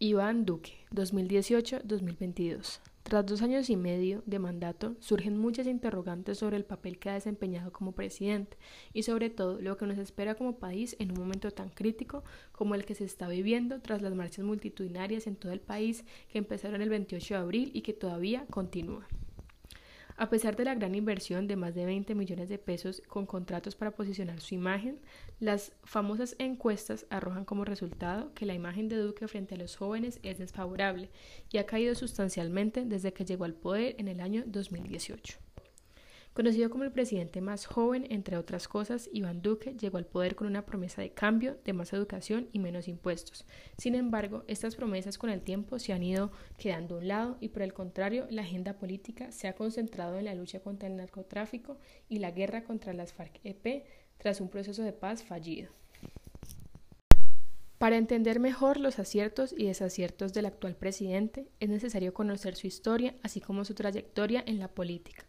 Iván Duque, 2018-2022. Tras dos años y medio de mandato, surgen muchas interrogantes sobre el papel que ha desempeñado como presidente y sobre todo lo que nos espera como país en un momento tan crítico como el que se está viviendo tras las marchas multitudinarias en todo el país que empezaron el 28 de abril y que todavía continúan. A pesar de la gran inversión de más de 20 millones de pesos con contratos para posicionar su imagen, las famosas encuestas arrojan como resultado que la imagen de Duque frente a los jóvenes es desfavorable y ha caído sustancialmente desde que llegó al poder en el año 2018. Conocido como el presidente más joven, entre otras cosas, Iván Duque llegó al poder con una promesa de cambio, de más educación y menos impuestos. Sin embargo, estas promesas con el tiempo se han ido quedando a un lado y por el contrario, la agenda política se ha concentrado en la lucha contra el narcotráfico y la guerra contra las FARC-EP tras un proceso de paz fallido. Para entender mejor los aciertos y desaciertos del actual presidente, es necesario conocer su historia, así como su trayectoria en la política.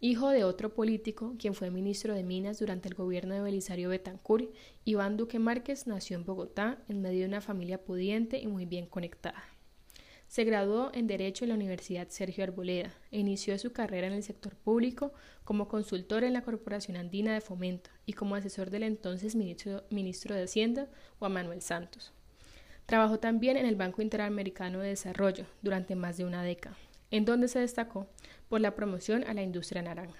Hijo de otro político, quien fue ministro de Minas durante el gobierno de Belisario Betancourt, Iván Duque Márquez nació en Bogotá en medio de una familia pudiente y muy bien conectada. Se graduó en Derecho en la Universidad Sergio Arboleda e inició su carrera en el sector público como consultor en la Corporación Andina de Fomento y como asesor del entonces ministro, ministro de Hacienda, Juan Manuel Santos. Trabajó también en el Banco Interamericano de Desarrollo durante más de una década en donde se destacó por la promoción a la industria naranja.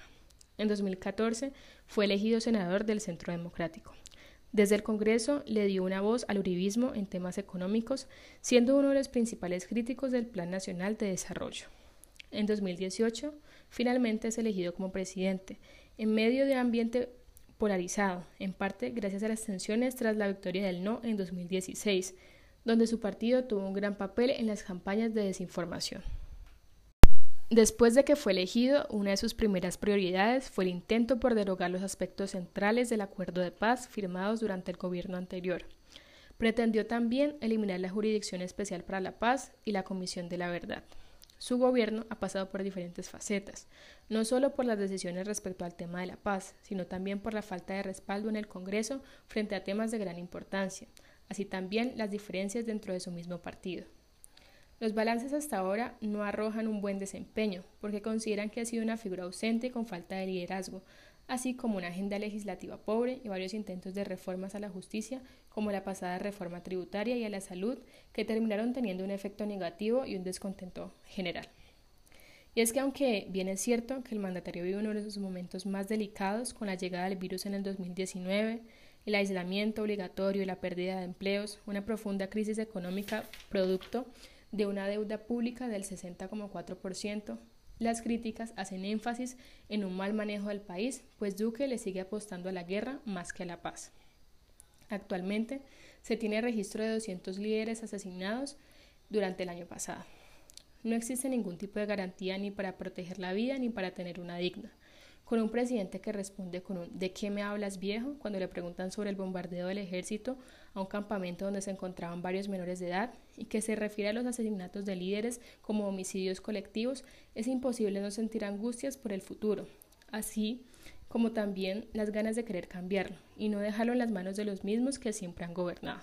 En 2014 fue elegido senador del Centro Democrático. Desde el Congreso le dio una voz al uribismo en temas económicos, siendo uno de los principales críticos del Plan Nacional de Desarrollo. En 2018, finalmente es elegido como presidente, en medio de un ambiente polarizado, en parte gracias a las tensiones tras la victoria del no en 2016, donde su partido tuvo un gran papel en las campañas de desinformación. Después de que fue elegido, una de sus primeras prioridades fue el intento por derogar los aspectos centrales del acuerdo de paz firmados durante el gobierno anterior. Pretendió también eliminar la Jurisdicción Especial para la Paz y la Comisión de la Verdad. Su gobierno ha pasado por diferentes facetas, no solo por las decisiones respecto al tema de la paz, sino también por la falta de respaldo en el Congreso frente a temas de gran importancia, así también las diferencias dentro de su mismo partido. Los balances hasta ahora no arrojan un buen desempeño, porque consideran que ha sido una figura ausente con falta de liderazgo, así como una agenda legislativa pobre y varios intentos de reformas a la justicia, como la pasada reforma tributaria y a la salud, que terminaron teniendo un efecto negativo y un descontento general. Y es que aunque bien es cierto que el mandatario vive uno de sus momentos más delicados con la llegada del virus en el 2019, el aislamiento obligatorio y la pérdida de empleos, una profunda crisis económica producto de una deuda pública del 60,4%. Las críticas hacen énfasis en un mal manejo del país, pues Duque le sigue apostando a la guerra más que a la paz. Actualmente se tiene registro de 200 líderes asesinados durante el año pasado. No existe ningún tipo de garantía ni para proteger la vida ni para tener una digna con un presidente que responde con un ¿de qué me hablas viejo? cuando le preguntan sobre el bombardeo del ejército a un campamento donde se encontraban varios menores de edad y que se refiere a los asesinatos de líderes como homicidios colectivos, es imposible no sentir angustias por el futuro, así como también las ganas de querer cambiarlo y no dejarlo en las manos de los mismos que siempre han gobernado.